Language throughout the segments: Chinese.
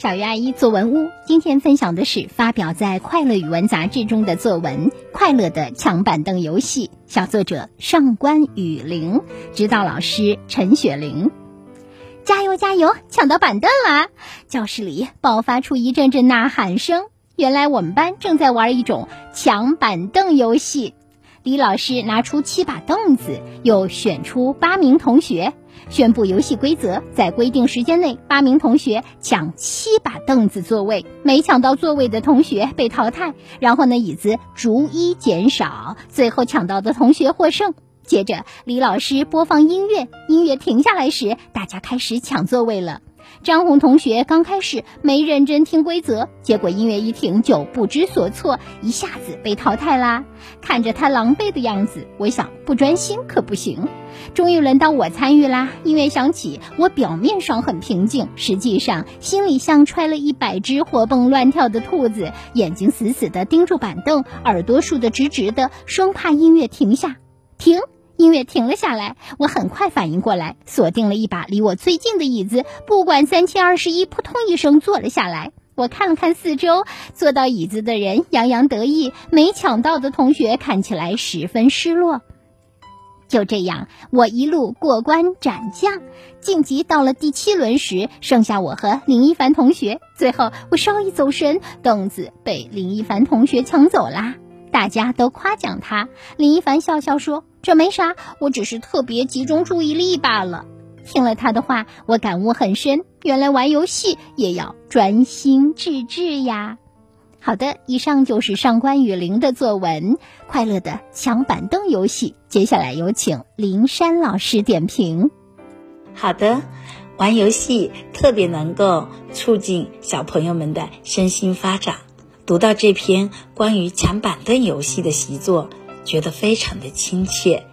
小鱼阿姨作文屋今天分享的是发表在《快乐语文》杂志中的作文《快乐的抢板凳游戏》，小作者上官雨玲，指导老师陈雪玲。加油加油，抢到板凳啦！教室里爆发出一阵阵呐喊声。原来我们班正在玩一种抢板凳游戏。李老师拿出七把凳子，又选出八名同学。宣布游戏规则：在规定时间内，八名同学抢七把凳子座位，没抢到座位的同学被淘汰。然后呢，椅子逐一减少，最后抢到的同学获胜。接着，李老师播放音乐，音乐停下来时，大家开始抢座位了。张红同学刚开始没认真听规则，结果音乐一停就不知所措，一下子被淘汰啦。看着他狼狈的样子，我想不专心可不行。终于轮到我参与啦！音乐响起，我表面上很平静，实际上心里像揣了一百只活蹦乱跳的兔子，眼睛死死地盯住板凳，耳朵竖得直直的，生怕音乐停下。停。音乐停了下来，我很快反应过来，锁定了一把离我最近的椅子，不管三七二十一，扑通一声坐了下来。我看了看四周，坐到椅子的人洋洋得意，没抢到的同学看起来十分失落。就这样，我一路过关斩将，晋级到了第七轮时，剩下我和林一凡同学。最后，我稍一走神，凳子被林一凡同学抢走啦。大家都夸奖他，林一凡笑笑说：“这没啥，我只是特别集中注意力罢了。”听了他的话，我感悟很深，原来玩游戏也要专心致志呀。好的，以上就是上官雨林的作文《快乐的抢板凳游戏》，接下来有请林珊老师点评。好的，玩游戏特别能够促进小朋友们的身心发展。读到这篇关于抢板凳游戏的习作，觉得非常的亲切，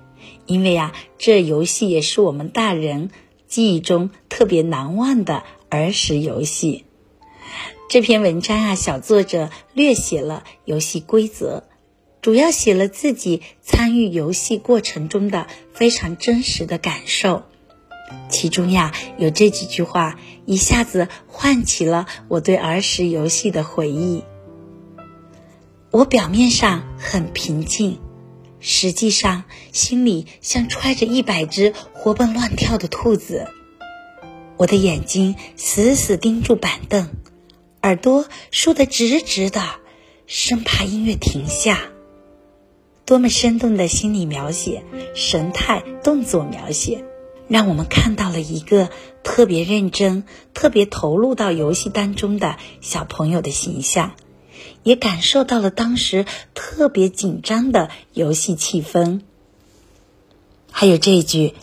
因为啊，这游戏也是我们大人记忆中特别难忘的儿时游戏。这篇文章啊，小作者略写了游戏规则，主要写了自己参与游戏过程中的非常真实的感受。其中呀，有这几句话，一下子唤起了我对儿时游戏的回忆。我表面上很平静，实际上心里像揣着一百只活蹦乱跳的兔子。我的眼睛死死盯住板凳，耳朵竖得直直的，生怕音乐停下。多么生动的心理描写、神态、动作描写，让我们看到了一个特别认真、特别投入到游戏当中的小朋友的形象。也感受到了当时特别紧张的游戏气氛。还有这一句：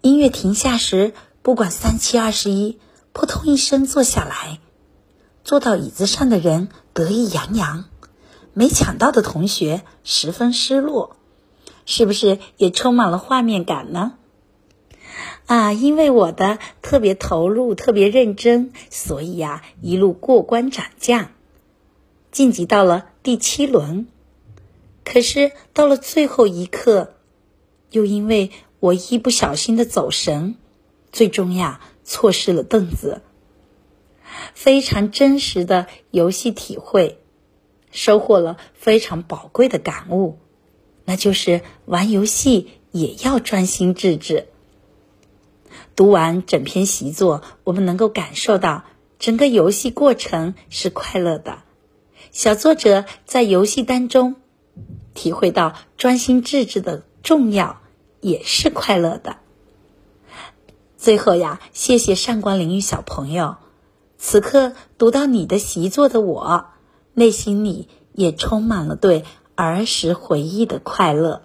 音乐停下时，不管三七二十一，扑通一声坐下来。坐到椅子上的人得意洋洋，没抢到的同学十分失落，是不是也充满了画面感呢？啊，因为我的特别投入、特别认真，所以呀，一路过关斩将。晋级到了第七轮，可是到了最后一刻，又因为我一不小心的走神，最终呀错失了凳子。非常真实的游戏体会，收获了非常宝贵的感悟，那就是玩游戏也要专心致志。读完整篇习作，我们能够感受到整个游戏过程是快乐的。小作者在游戏当中体会到专心致志的重要，也是快乐的。最后呀，谢谢上官灵玉小朋友。此刻读到你的习作的我，内心里也充满了对儿时回忆的快乐。